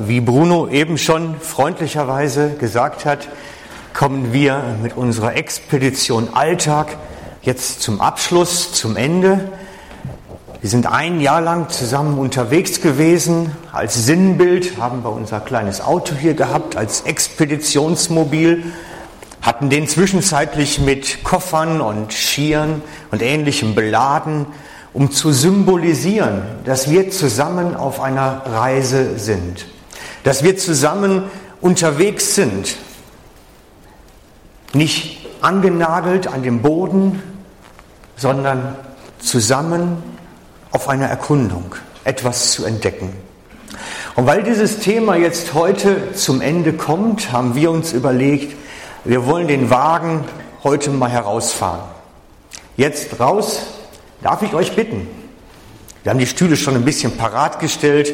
Wie Bruno eben schon freundlicherweise gesagt hat, kommen wir mit unserer Expedition Alltag jetzt zum Abschluss, zum Ende. Wir sind ein Jahr lang zusammen unterwegs gewesen. Als Sinnbild haben wir unser kleines Auto hier gehabt, als Expeditionsmobil, hatten den zwischenzeitlich mit Koffern und Skiern und ähnlichem beladen, um zu symbolisieren, dass wir zusammen auf einer Reise sind dass wir zusammen unterwegs sind, nicht angenagelt an dem Boden, sondern zusammen auf einer Erkundung, etwas zu entdecken. Und weil dieses Thema jetzt heute zum Ende kommt, haben wir uns überlegt, wir wollen den Wagen heute mal herausfahren. Jetzt raus, darf ich euch bitten. Wir haben die Stühle schon ein bisschen parat gestellt.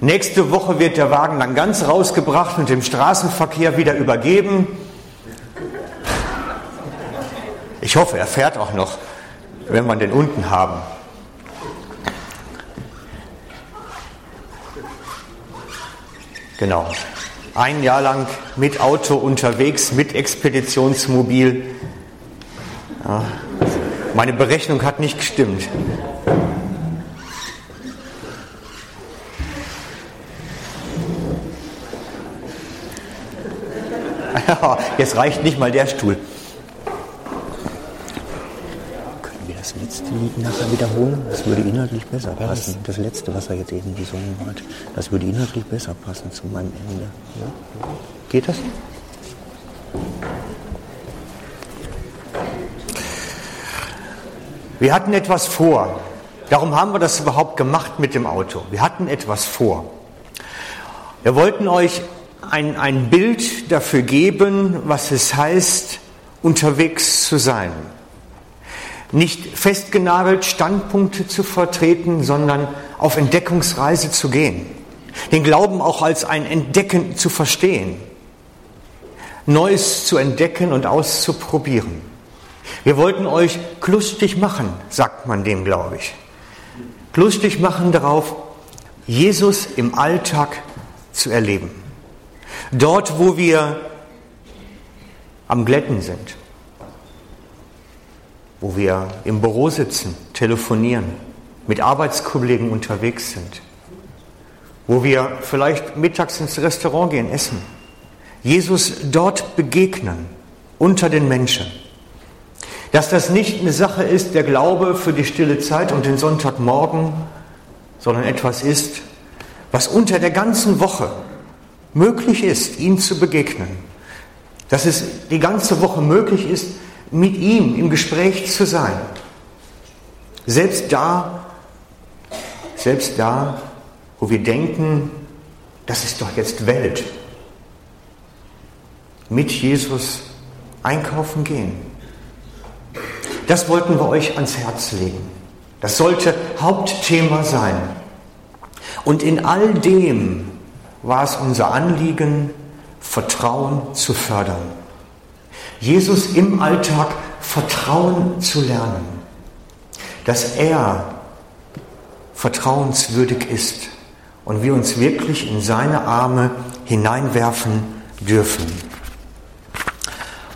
Nächste Woche wird der Wagen dann ganz rausgebracht und dem Straßenverkehr wieder übergeben. Ich hoffe, er fährt auch noch, wenn wir den unten haben. Genau. Ein Jahr lang mit Auto unterwegs, mit Expeditionsmobil. Ja, meine Berechnung hat nicht gestimmt. Jetzt reicht nicht mal der Stuhl. Können wir das letzte Lied nachher wiederholen? Das würde inhaltlich besser passen. Das letzte, was er jetzt eben gesungen hat, das würde inhaltlich besser passen zu meinem Ende. Ja? Geht das? Wir hatten etwas vor. Darum haben wir das überhaupt gemacht mit dem Auto. Wir hatten etwas vor. Wir wollten euch ein, ein Bild dafür geben, was es heißt, unterwegs zu sein. Nicht festgenagelt Standpunkte zu vertreten, sondern auf Entdeckungsreise zu gehen. Den Glauben auch als ein Entdecken zu verstehen. Neues zu entdecken und auszuprobieren. Wir wollten euch lustig machen, sagt man dem, glaube ich. Lustig machen darauf, Jesus im Alltag zu erleben. Dort, wo wir am Glätten sind, wo wir im Büro sitzen, telefonieren, mit Arbeitskollegen unterwegs sind, wo wir vielleicht mittags ins Restaurant gehen, essen, Jesus dort begegnen, unter den Menschen. Dass das nicht eine Sache ist, der Glaube für die stille Zeit und den Sonntagmorgen, sondern etwas ist, was unter der ganzen Woche möglich ist, ihm zu begegnen. Dass es die ganze Woche möglich ist, mit ihm im Gespräch zu sein. Selbst da, selbst da, wo wir denken, das ist doch jetzt Welt. Mit Jesus einkaufen gehen. Das wollten wir euch ans Herz legen. Das sollte Hauptthema sein. Und in all dem war es unser Anliegen, Vertrauen zu fördern. Jesus im Alltag Vertrauen zu lernen, dass er vertrauenswürdig ist und wir uns wirklich in seine Arme hineinwerfen dürfen.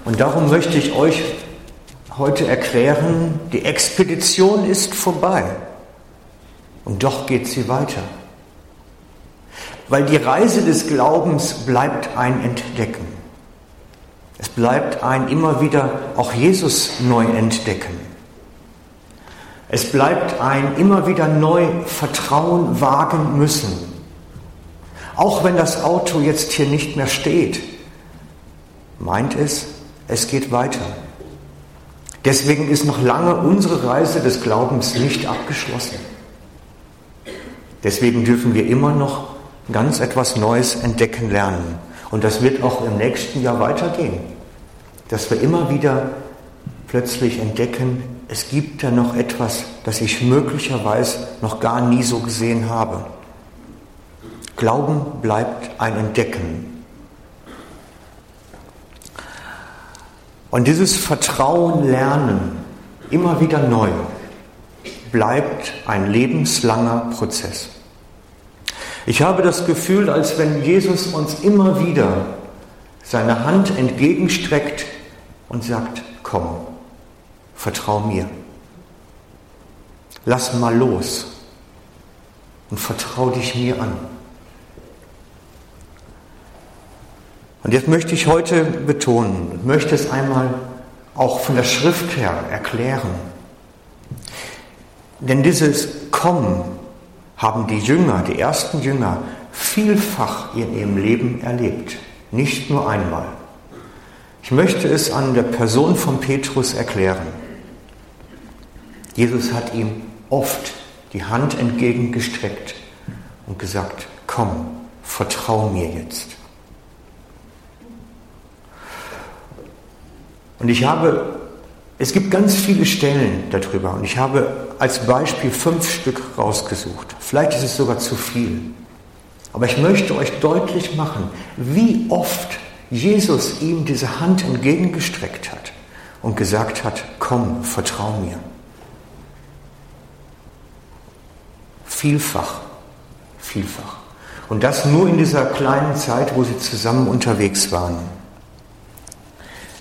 Und darum möchte ich euch heute erklären, die Expedition ist vorbei und doch geht sie weiter. Weil die Reise des Glaubens bleibt ein Entdecken. Es bleibt ein immer wieder auch Jesus neu entdecken. Es bleibt ein immer wieder neu Vertrauen wagen müssen. Auch wenn das Auto jetzt hier nicht mehr steht, meint es, es geht weiter. Deswegen ist noch lange unsere Reise des Glaubens nicht abgeschlossen. Deswegen dürfen wir immer noch ganz etwas Neues entdecken lernen. Und das wird auch im nächsten Jahr weitergehen. Dass wir immer wieder plötzlich entdecken, es gibt da noch etwas, das ich möglicherweise noch gar nie so gesehen habe. Glauben bleibt ein Entdecken. Und dieses Vertrauen lernen, immer wieder neu, bleibt ein lebenslanger Prozess. Ich habe das Gefühl, als wenn Jesus uns immer wieder seine Hand entgegenstreckt und sagt, komm, vertrau mir. Lass mal los und vertrau dich mir an. Und jetzt möchte ich heute betonen und möchte es einmal auch von der Schrift her erklären. Denn dieses Kommen haben die Jünger, die ersten Jünger, vielfach in ihrem Leben erlebt, nicht nur einmal. Ich möchte es an der Person von Petrus erklären. Jesus hat ihm oft die Hand entgegengestreckt und gesagt, komm, vertrau mir jetzt. Und ich habe, es gibt ganz viele Stellen darüber und ich habe als Beispiel fünf Stück rausgesucht. Vielleicht ist es sogar zu viel. Aber ich möchte euch deutlich machen, wie oft Jesus ihm diese Hand entgegengestreckt hat und gesagt hat, komm, vertrau mir. Vielfach, vielfach. Und das nur in dieser kleinen Zeit, wo sie zusammen unterwegs waren.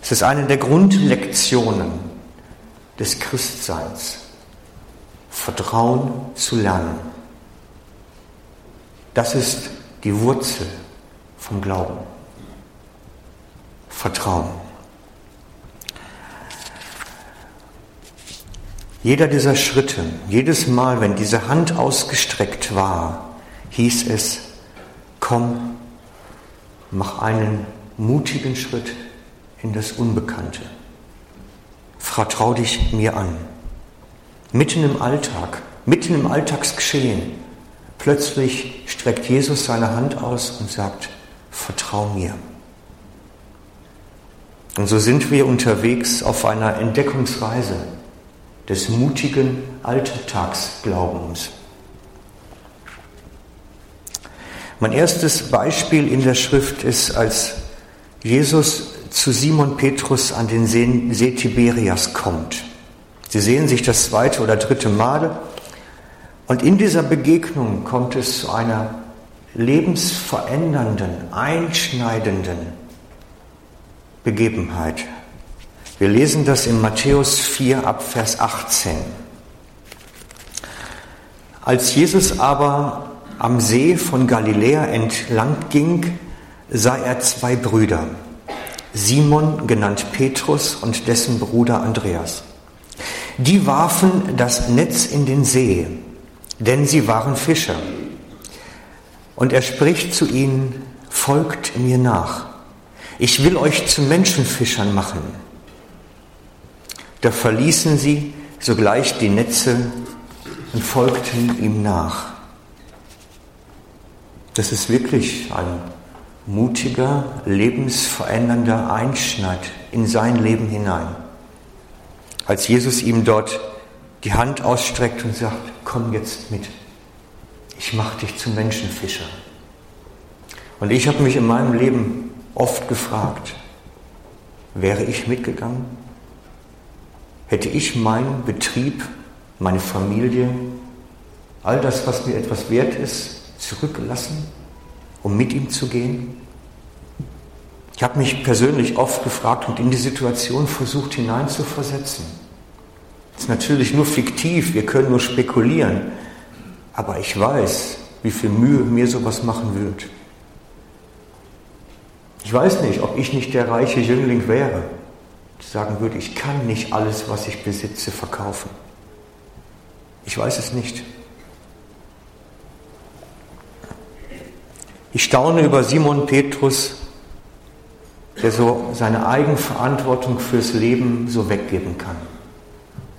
Es ist eine der Grundlektionen des Christseins, Vertrauen zu lernen. Das ist die Wurzel vom Glauben. Vertrauen. Jeder dieser Schritte, jedes Mal, wenn diese Hand ausgestreckt war, hieß es, komm, mach einen mutigen Schritt in das Unbekannte. Vertrau dich mir an. Mitten im Alltag, mitten im Alltagsgeschehen, plötzlich streckt Jesus seine Hand aus und sagt, vertrau mir. Und so sind wir unterwegs auf einer Entdeckungsreise des mutigen Alltagsglaubens. Mein erstes Beispiel in der Schrift ist, als Jesus zu Simon Petrus an den See, Tiberias kommt. Sie sehen sich das zweite oder dritte Mal und in dieser Begegnung kommt es zu einer lebensverändernden, einschneidenden Begebenheit. Wir lesen das in Matthäus 4 ab Vers 18. Als Jesus aber am See von Galiläa entlang ging, sah er zwei Brüder, Simon genannt Petrus und dessen Bruder Andreas. Die warfen das Netz in den See, denn sie waren Fischer. Und er spricht zu ihnen, folgt mir nach. Ich will euch zu Menschenfischern machen. Da verließen sie sogleich die Netze und folgten ihm nach. Das ist wirklich ein mutiger, lebensverändernder Einschnitt in sein Leben hinein. Als Jesus ihm dort die Hand ausstreckt und sagt, komm jetzt mit, ich mache dich zum Menschenfischer. Und ich habe mich in meinem Leben oft gefragt, wäre ich mitgegangen? Hätte ich meinen Betrieb, meine Familie, all das, was mir etwas wert ist, zurückgelassen? um mit ihm zu gehen? Ich habe mich persönlich oft gefragt und in die Situation versucht hineinzuversetzen. Das ist natürlich nur fiktiv, wir können nur spekulieren, aber ich weiß, wie viel Mühe mir sowas machen wird. Ich weiß nicht, ob ich nicht der reiche Jüngling wäre, der sagen würde, ich kann nicht alles, was ich besitze, verkaufen. Ich weiß es nicht. Ich staune über Simon Petrus, der so seine Eigenverantwortung fürs Leben so weggeben kann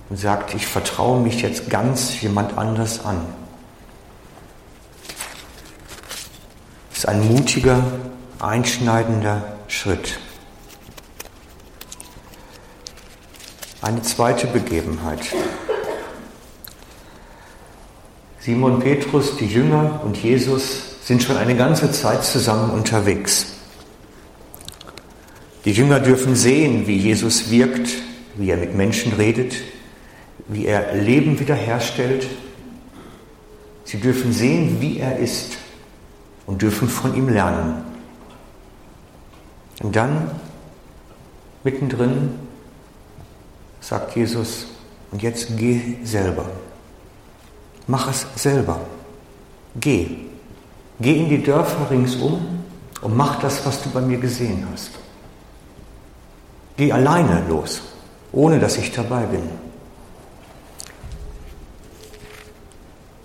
und sagt, ich vertraue mich jetzt ganz jemand anders an. Das ist ein mutiger, einschneidender Schritt. Eine zweite Begebenheit. Simon Petrus, die Jünger und Jesus sind schon eine ganze Zeit zusammen unterwegs. Die Jünger dürfen sehen, wie Jesus wirkt, wie er mit Menschen redet, wie er Leben wiederherstellt. Sie dürfen sehen, wie er ist, und dürfen von ihm lernen. Und dann, mittendrin, sagt Jesus, und jetzt geh selber. Mach es selber. Geh. Geh in die Dörfer ringsum und mach das, was du bei mir gesehen hast. Geh alleine los, ohne dass ich dabei bin.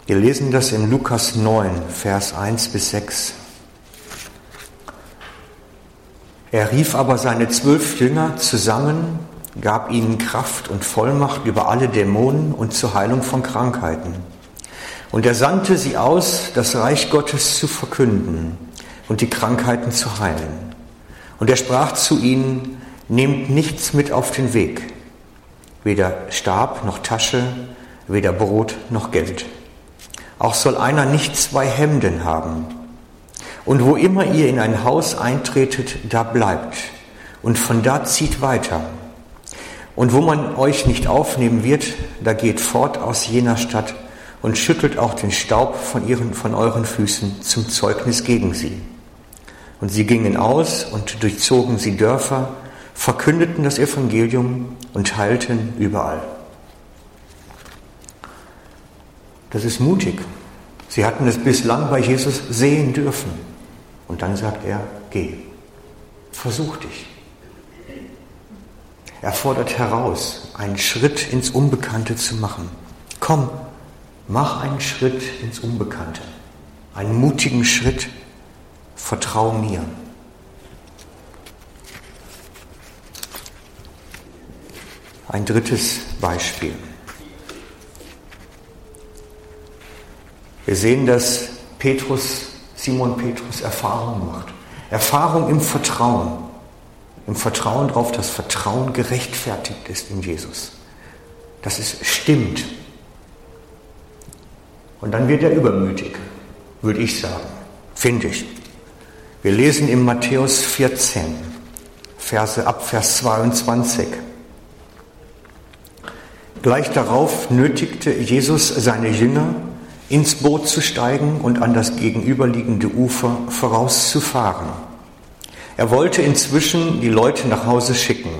Wir lesen das in Lukas 9, Vers 1 bis 6. Er rief aber seine zwölf Jünger zusammen, gab ihnen Kraft und Vollmacht über alle Dämonen und zur Heilung von Krankheiten. Und er sandte sie aus, das Reich Gottes zu verkünden und die Krankheiten zu heilen. Und er sprach zu ihnen, nehmt nichts mit auf den Weg, weder Stab noch Tasche, weder Brot noch Geld auch soll einer nicht zwei Hemden haben. Und wo immer ihr in ein Haus eintretet, da bleibt. Und von da zieht weiter. Und wo man euch nicht aufnehmen wird, da geht fort aus jener Stadt und schüttelt auch den Staub von, ihren, von euren Füßen zum Zeugnis gegen sie. Und sie gingen aus und durchzogen sie Dörfer, verkündeten das Evangelium und heilten überall. Das ist mutig. Sie hatten es bislang bei Jesus sehen dürfen. Und dann sagt er, geh, versuch dich. Er fordert heraus, einen Schritt ins Unbekannte zu machen. Komm, mach einen Schritt ins Unbekannte. Einen mutigen Schritt, vertrau mir. Ein drittes Beispiel. Wir sehen, dass Petrus, Simon Petrus Erfahrung macht. Erfahrung im Vertrauen. Im Vertrauen darauf, dass Vertrauen gerechtfertigt ist in Jesus. Dass es stimmt. Und dann wird er übermütig, würde ich sagen. Finde ich. Wir lesen in Matthäus 14, Verse ab Vers 22. Gleich darauf nötigte Jesus seine Jünger, ins Boot zu steigen und an das gegenüberliegende Ufer vorauszufahren. Er wollte inzwischen die Leute nach Hause schicken.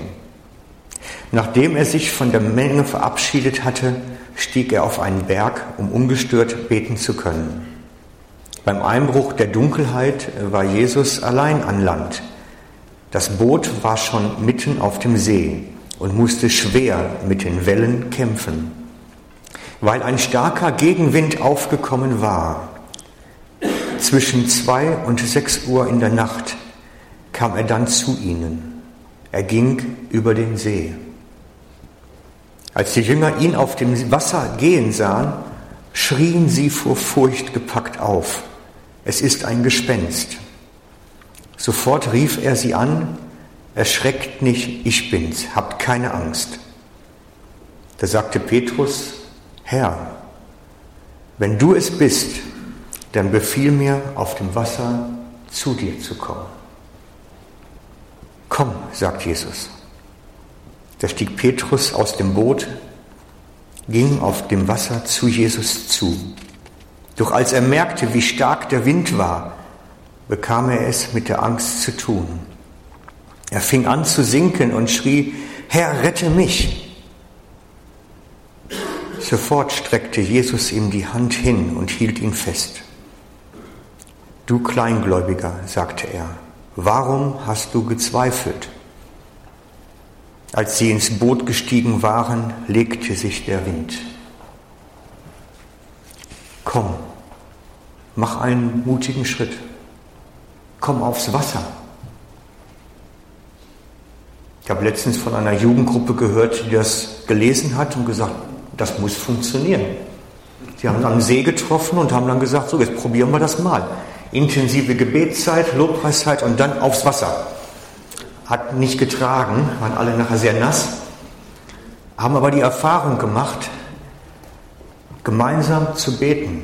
Nachdem er sich von der Menge verabschiedet hatte, stieg er auf einen Berg, um ungestört beten zu können. Beim Einbruch der Dunkelheit war Jesus allein an Land. Das Boot war schon mitten auf dem See und musste schwer mit den Wellen kämpfen weil ein starker Gegenwind aufgekommen war. Zwischen zwei und sechs Uhr in der Nacht kam er dann zu ihnen. Er ging über den See. Als die Jünger ihn auf dem Wasser gehen sahen, schrien sie vor Furcht gepackt auf. Es ist ein Gespenst. Sofort rief er sie an, erschreckt nicht, ich bin's, habt keine Angst. Da sagte Petrus, Herr, wenn du es bist, dann befiehl mir, auf dem Wasser zu dir zu kommen. Komm, sagt Jesus. Da stieg Petrus aus dem Boot, ging auf dem Wasser zu Jesus zu. Doch als er merkte, wie stark der Wind war, bekam er es mit der Angst zu tun. Er fing an zu sinken und schrie, Herr, rette mich. Sofort streckte Jesus ihm die Hand hin und hielt ihn fest. Du Kleingläubiger, sagte er, warum hast du gezweifelt? Als sie ins Boot gestiegen waren, legte sich der Wind. Komm, mach einen mutigen Schritt. Komm aufs Wasser. Ich habe letztens von einer Jugendgruppe gehört, die das gelesen hat und gesagt, das muss funktionieren. Sie haben am See getroffen und haben dann gesagt, so, jetzt probieren wir das mal. Intensive Gebetszeit, Lobpreiszeit und dann aufs Wasser. Hat nicht getragen, waren alle nachher sehr nass, haben aber die Erfahrung gemacht, gemeinsam zu beten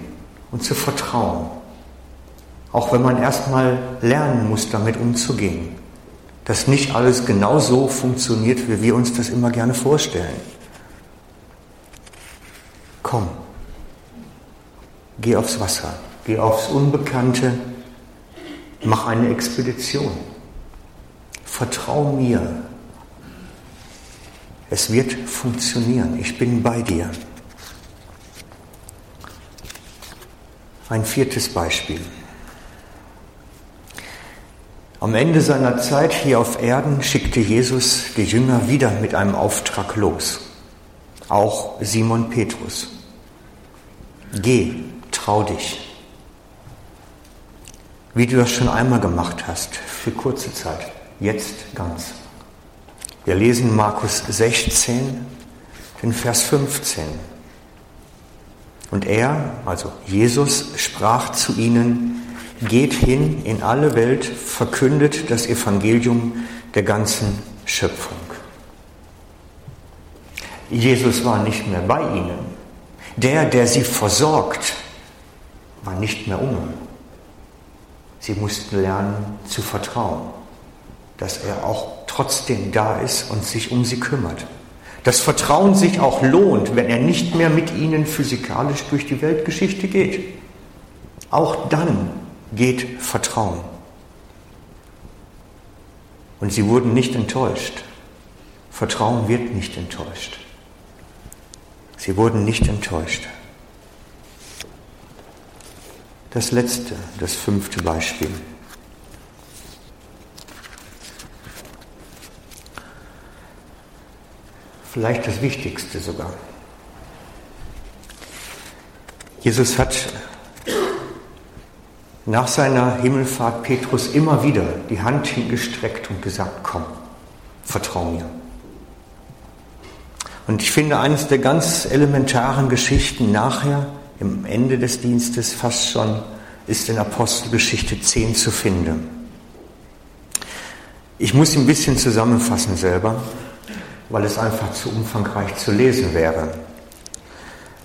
und zu vertrauen. Auch wenn man erstmal lernen muss, damit umzugehen. Dass nicht alles genau so funktioniert, wie wir uns das immer gerne vorstellen. Komm, geh aufs Wasser, geh aufs Unbekannte, Mach eine Expedition. Vertrau mir. Es wird funktionieren. Ich bin bei dir. Ein viertes Beispiel. Am Ende seiner Zeit hier auf Erden schickte Jesus die Jünger wieder mit einem Auftrag los. Auch Simon Petrus. Geh, trau dich. Wie du das schon einmal gemacht hast, für kurze Zeit, jetzt ganz. Wir lesen Markus 16, den Vers 15. Und er, also Jesus, sprach zu ihnen, geht hin in alle Welt, verkündet das Evangelium der ganzen Schöpfung. Jesus war nicht mehr bei ihnen. Der, der sie versorgt, war nicht mehr um. Sie mussten lernen zu vertrauen, dass er auch trotzdem da ist und sich um sie kümmert. Dass Vertrauen sich auch lohnt, wenn er nicht mehr mit ihnen physikalisch durch die Weltgeschichte geht. Auch dann geht Vertrauen. Und sie wurden nicht enttäuscht. Vertrauen wird nicht enttäuscht. Sie wurden nicht enttäuscht. Das letzte, das fünfte Beispiel. Vielleicht das Wichtigste sogar. Jesus hat nach seiner Himmelfahrt Petrus immer wieder die Hand hingestreckt und gesagt, komm, vertrau mir. Und ich finde, eines der ganz elementaren Geschichten nachher, im Ende des Dienstes fast schon, ist in Apostelgeschichte 10 zu finden. Ich muss ein bisschen zusammenfassen selber weil es einfach zu umfangreich zu lesen wäre.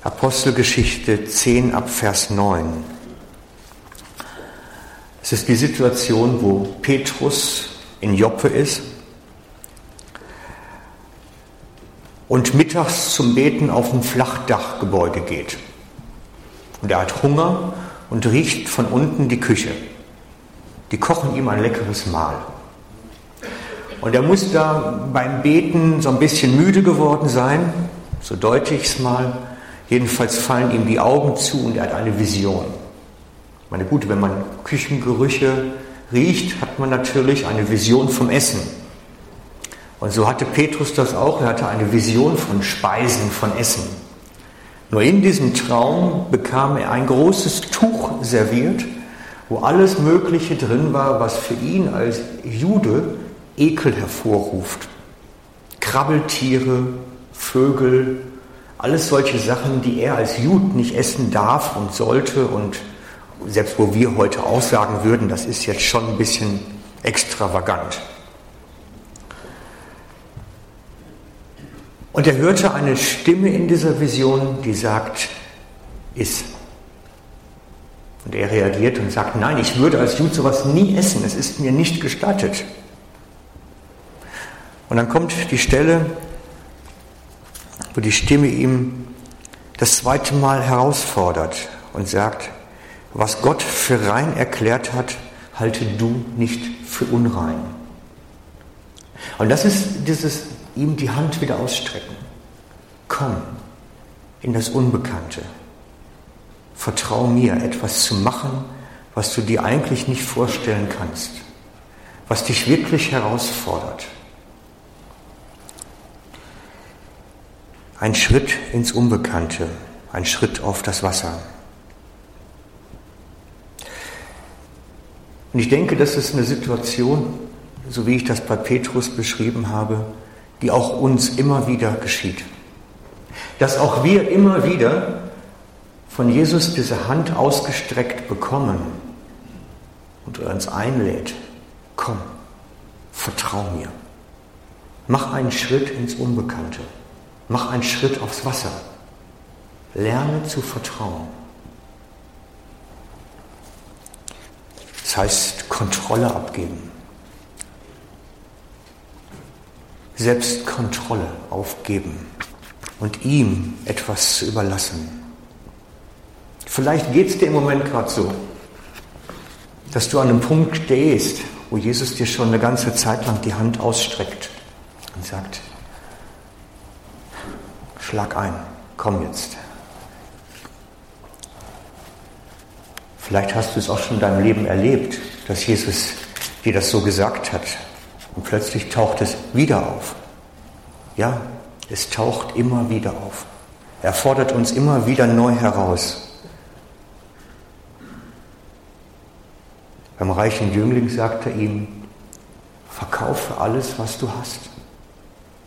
Apostelgeschichte 10 ab Vers 9. Es ist die Situation, wo Petrus in Joppe ist und mittags zum Beten auf ein Flachdachgebäude geht. Und er hat Hunger und riecht von unten die Küche. Die kochen ihm ein leckeres Mahl. Und er muss da beim Beten so ein bisschen müde geworden sein, so deute ich es mal. Jedenfalls fallen ihm die Augen zu und er hat eine Vision. Ich meine, gut, wenn man Küchengerüche riecht, hat man natürlich eine Vision vom Essen. Und so hatte Petrus das auch, er hatte eine Vision von Speisen, von Essen. Nur in diesem Traum bekam er ein großes Tuch serviert, wo alles Mögliche drin war, was für ihn als Jude Ekel hervorruft. Krabbeltiere, Vögel, alles solche Sachen, die er als Jud nicht essen darf und sollte und selbst wo wir heute auch sagen würden, das ist jetzt schon ein bisschen extravagant. Und er hörte eine Stimme in dieser Vision, die sagt, iss. Und er reagiert und sagt, nein, ich würde als Jud sowas nie essen, es ist mir nicht gestattet. Und dann kommt die Stelle, wo die Stimme ihm das zweite Mal herausfordert und sagt, was Gott für rein erklärt hat, halte du nicht für unrein. Und das ist dieses ihm die Hand wieder ausstrecken. Komm in das Unbekannte. Vertrau mir, etwas zu machen, was du dir eigentlich nicht vorstellen kannst, was dich wirklich herausfordert. Ein Schritt ins Unbekannte, ein Schritt auf das Wasser. Und ich denke, das ist eine Situation, so wie ich das bei Petrus beschrieben habe, die auch uns immer wieder geschieht. Dass auch wir immer wieder von Jesus diese Hand ausgestreckt bekommen und er uns einlädt, komm, vertrau mir, mach einen Schritt ins Unbekannte. Mach einen Schritt aufs Wasser. Lerne zu vertrauen. Das heißt Kontrolle abgeben. Selbstkontrolle aufgeben und ihm etwas zu überlassen. Vielleicht geht es dir im Moment gerade so, dass du an einem Punkt stehst, wo Jesus dir schon eine ganze Zeit lang die Hand ausstreckt und sagt, schlag ein, komm jetzt. Vielleicht hast du es auch schon in deinem Leben erlebt, dass Jesus dir das so gesagt hat und plötzlich taucht es wieder auf. Ja, es taucht immer wieder auf. Er fordert uns immer wieder neu heraus. Beim reichen Jüngling sagt er ihm, verkaufe alles, was du hast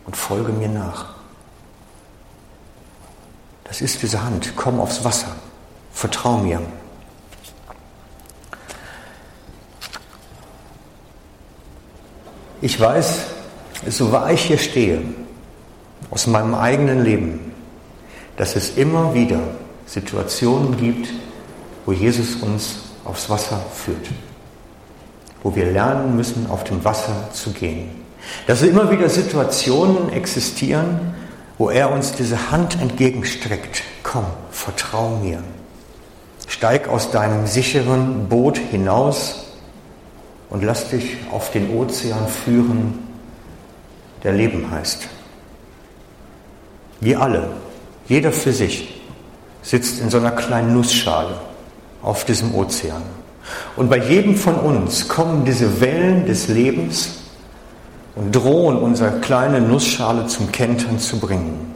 und folge mir nach. Das ist diese Hand, komm aufs Wasser, vertrau mir. Ich weiß, so wahr ich hier stehe, aus meinem eigenen Leben, dass es immer wieder Situationen gibt, wo Jesus uns aufs Wasser führt wo wir lernen müssen, auf dem Wasser zu gehen. Dass immer wieder Situationen existieren, wo er uns diese Hand entgegenstreckt. Komm, vertrau mir. Steig aus deinem sicheren Boot hinaus und lass dich auf den Ozean führen, der Leben heißt. Wir alle, jeder für sich, sitzt in so einer kleinen Nussschale auf diesem Ozean. Und bei jedem von uns kommen diese Wellen des Lebens und drohen unsere kleine Nussschale zum Kentern zu bringen.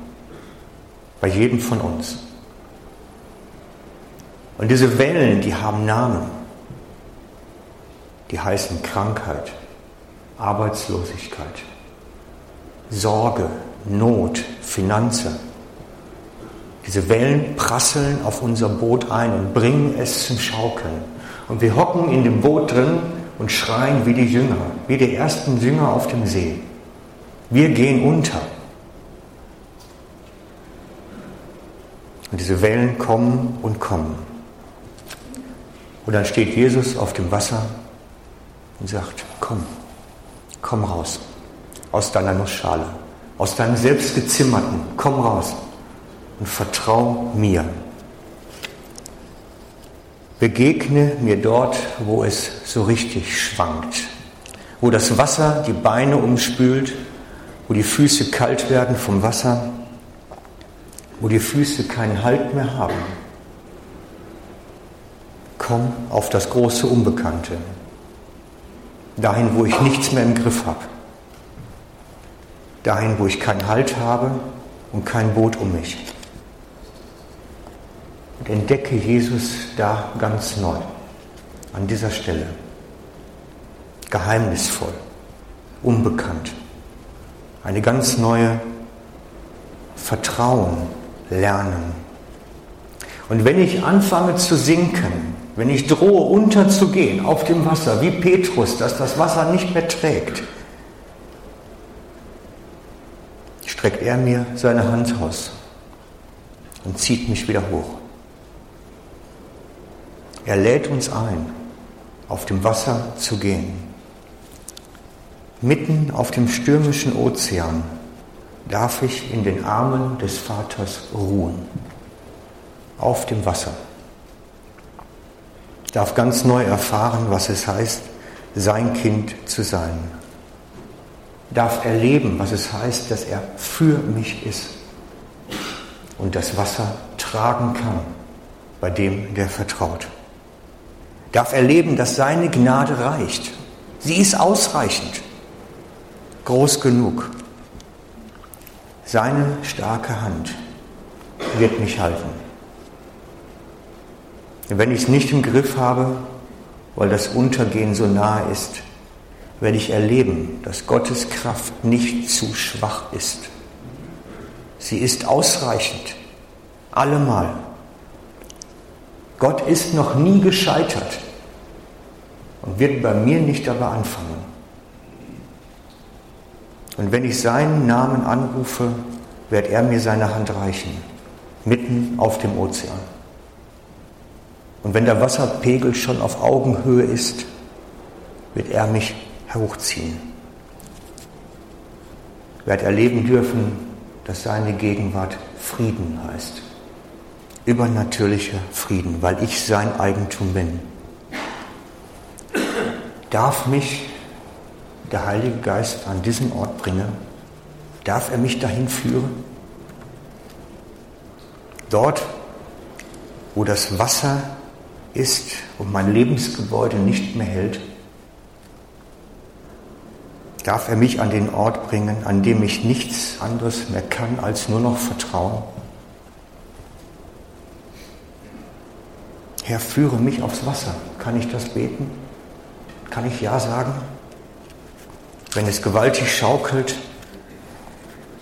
Bei jedem von uns. Und diese Wellen, die haben Namen. Die heißen Krankheit, Arbeitslosigkeit, Sorge, Not, Finanzen. Diese Wellen prasseln auf unser Boot ein und bringen es zum Schaukeln. Und wir hocken in dem Boot drin und schreien wie die Jünger, wie die ersten Jünger auf dem See. Wir gehen unter. Und diese Wellen kommen und kommen. Und dann steht Jesus auf dem Wasser und sagt, komm, komm raus aus deiner Nussschale, aus deinem selbstgezimmerten, komm raus und vertrau mir. Begegne mir dort, wo es so richtig schwankt, wo das Wasser die Beine umspült, wo die Füße kalt werden vom Wasser, wo die Füße keinen Halt mehr haben. Komm auf das große Unbekannte, dahin, wo ich nichts mehr im Griff habe, dahin, wo ich keinen Halt habe und kein Boot um mich und entdecke Jesus da ganz neu, an dieser Stelle. Geheimnisvoll, unbekannt. Eine ganz neue Vertrauen lernen. Und wenn ich anfange zu sinken, wenn ich drohe unterzugehen auf dem Wasser, wie Petrus, dass das Wasser nicht mehr trägt, streckt er mir seine Hand aus und zieht mich wieder hoch. Er lädt uns ein, auf dem Wasser zu gehen. Mitten auf dem stürmischen Ozean darf ich in den Armen des Vaters ruhen. Auf dem Wasser. Darf ganz neu erfahren, was es heißt, sein Kind zu sein. Darf erleben, was es heißt, dass er für mich ist und das Wasser tragen kann bei dem, der vertraut darf erleben, dass seine Gnade reicht. Sie ist ausreichend, groß genug. Seine starke Hand wird mich halten. Und wenn ich es nicht im Griff habe, weil das Untergehen so nahe ist, werde ich erleben, dass Gottes Kraft nicht zu schwach ist. Sie ist ausreichend, allemal. Gott ist noch nie gescheitert und wird bei mir nicht dabei anfangen. Und wenn ich seinen Namen anrufe, wird er mir seine Hand reichen, mitten auf dem Ozean. Und wenn der Wasserpegel schon auf Augenhöhe ist, wird er mich hochziehen. Ich werde erleben dürfen, dass seine Gegenwart Frieden heißt. Übernatürlicher Frieden, weil ich sein Eigentum bin. darf mich der Heilige Geist an diesen Ort bringen? Darf er mich dahin führen? Dort, wo das Wasser ist und mein Lebensgebäude nicht mehr hält, darf er mich an den Ort bringen, an dem ich nichts anderes mehr kann, als nur noch vertrauen. Herr, führe mich aufs Wasser. Kann ich das beten? Kann ich Ja sagen? Wenn es gewaltig schaukelt,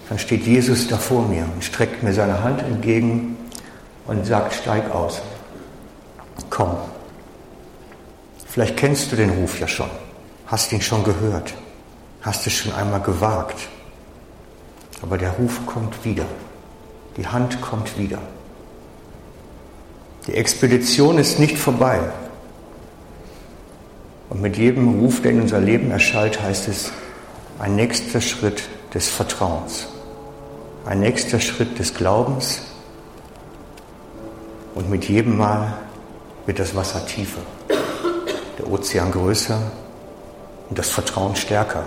dann steht Jesus da vor mir und streckt mir seine Hand entgegen und sagt, steig aus. Komm. Vielleicht kennst du den Ruf ja schon, hast ihn schon gehört, hast es schon einmal gewagt. Aber der Ruf kommt wieder. Die Hand kommt wieder. Die Expedition ist nicht vorbei. Und mit jedem Ruf, der in unser Leben erschallt, heißt es ein nächster Schritt des Vertrauens, ein nächster Schritt des Glaubens. Und mit jedem Mal wird das Wasser tiefer, der Ozean größer und das Vertrauen stärker.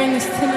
wearing this thin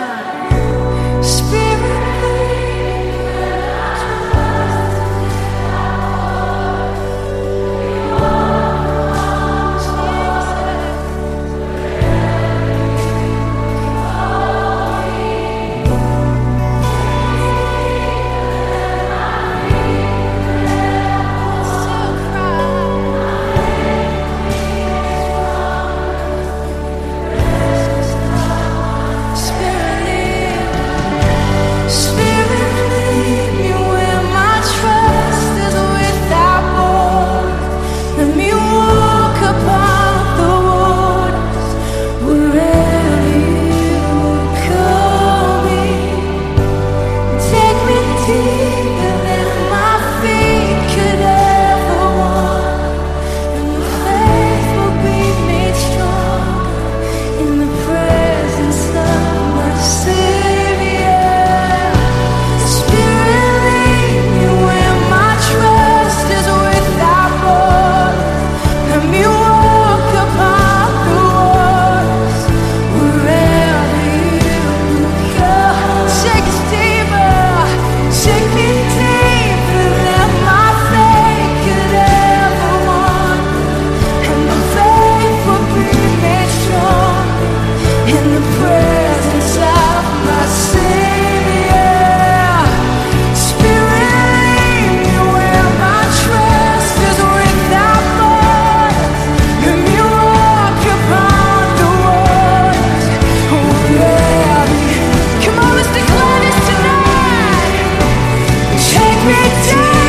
me down.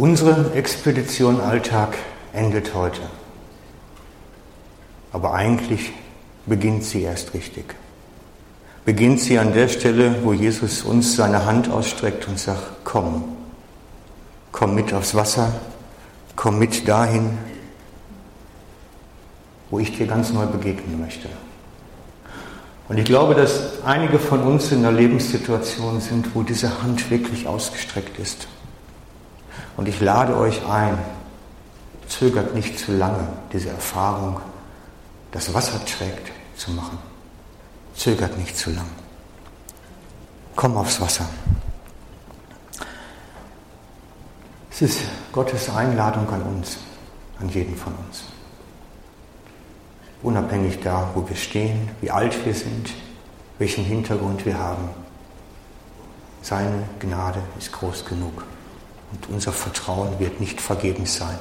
Unsere Expedition Alltag endet heute. Aber eigentlich beginnt sie erst richtig. Beginnt sie an der Stelle, wo Jesus uns seine Hand ausstreckt und sagt, komm, komm mit aufs Wasser, komm mit dahin, wo ich dir ganz neu begegnen möchte. Und ich glaube, dass einige von uns in einer Lebenssituation sind, wo diese Hand wirklich ausgestreckt ist. Und ich lade euch ein, zögert nicht zu lange, diese Erfahrung, das Wasser trägt, zu machen. Zögert nicht zu lang. Komm aufs Wasser. Es ist Gottes Einladung an uns, an jeden von uns. Unabhängig da, wo wir stehen, wie alt wir sind, welchen Hintergrund wir haben. Seine Gnade ist groß genug und unser Vertrauen wird nicht vergebens sein.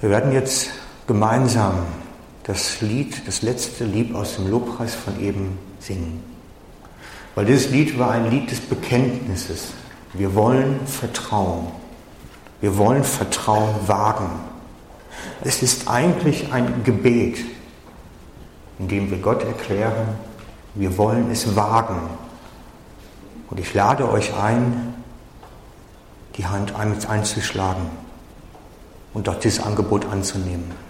Wir werden jetzt gemeinsam das Lied, das letzte Lied aus dem Lobpreis von eben singen. Weil dieses Lied war ein Lied des Bekenntnisses. Wir wollen Vertrauen. Wir wollen Vertrauen wagen. Es ist eigentlich ein Gebet, in dem wir Gott erklären, wir wollen es wagen, Und ich lade euch ein, die Hand einzuschlagen und doch dieses Angebot anzunehmen.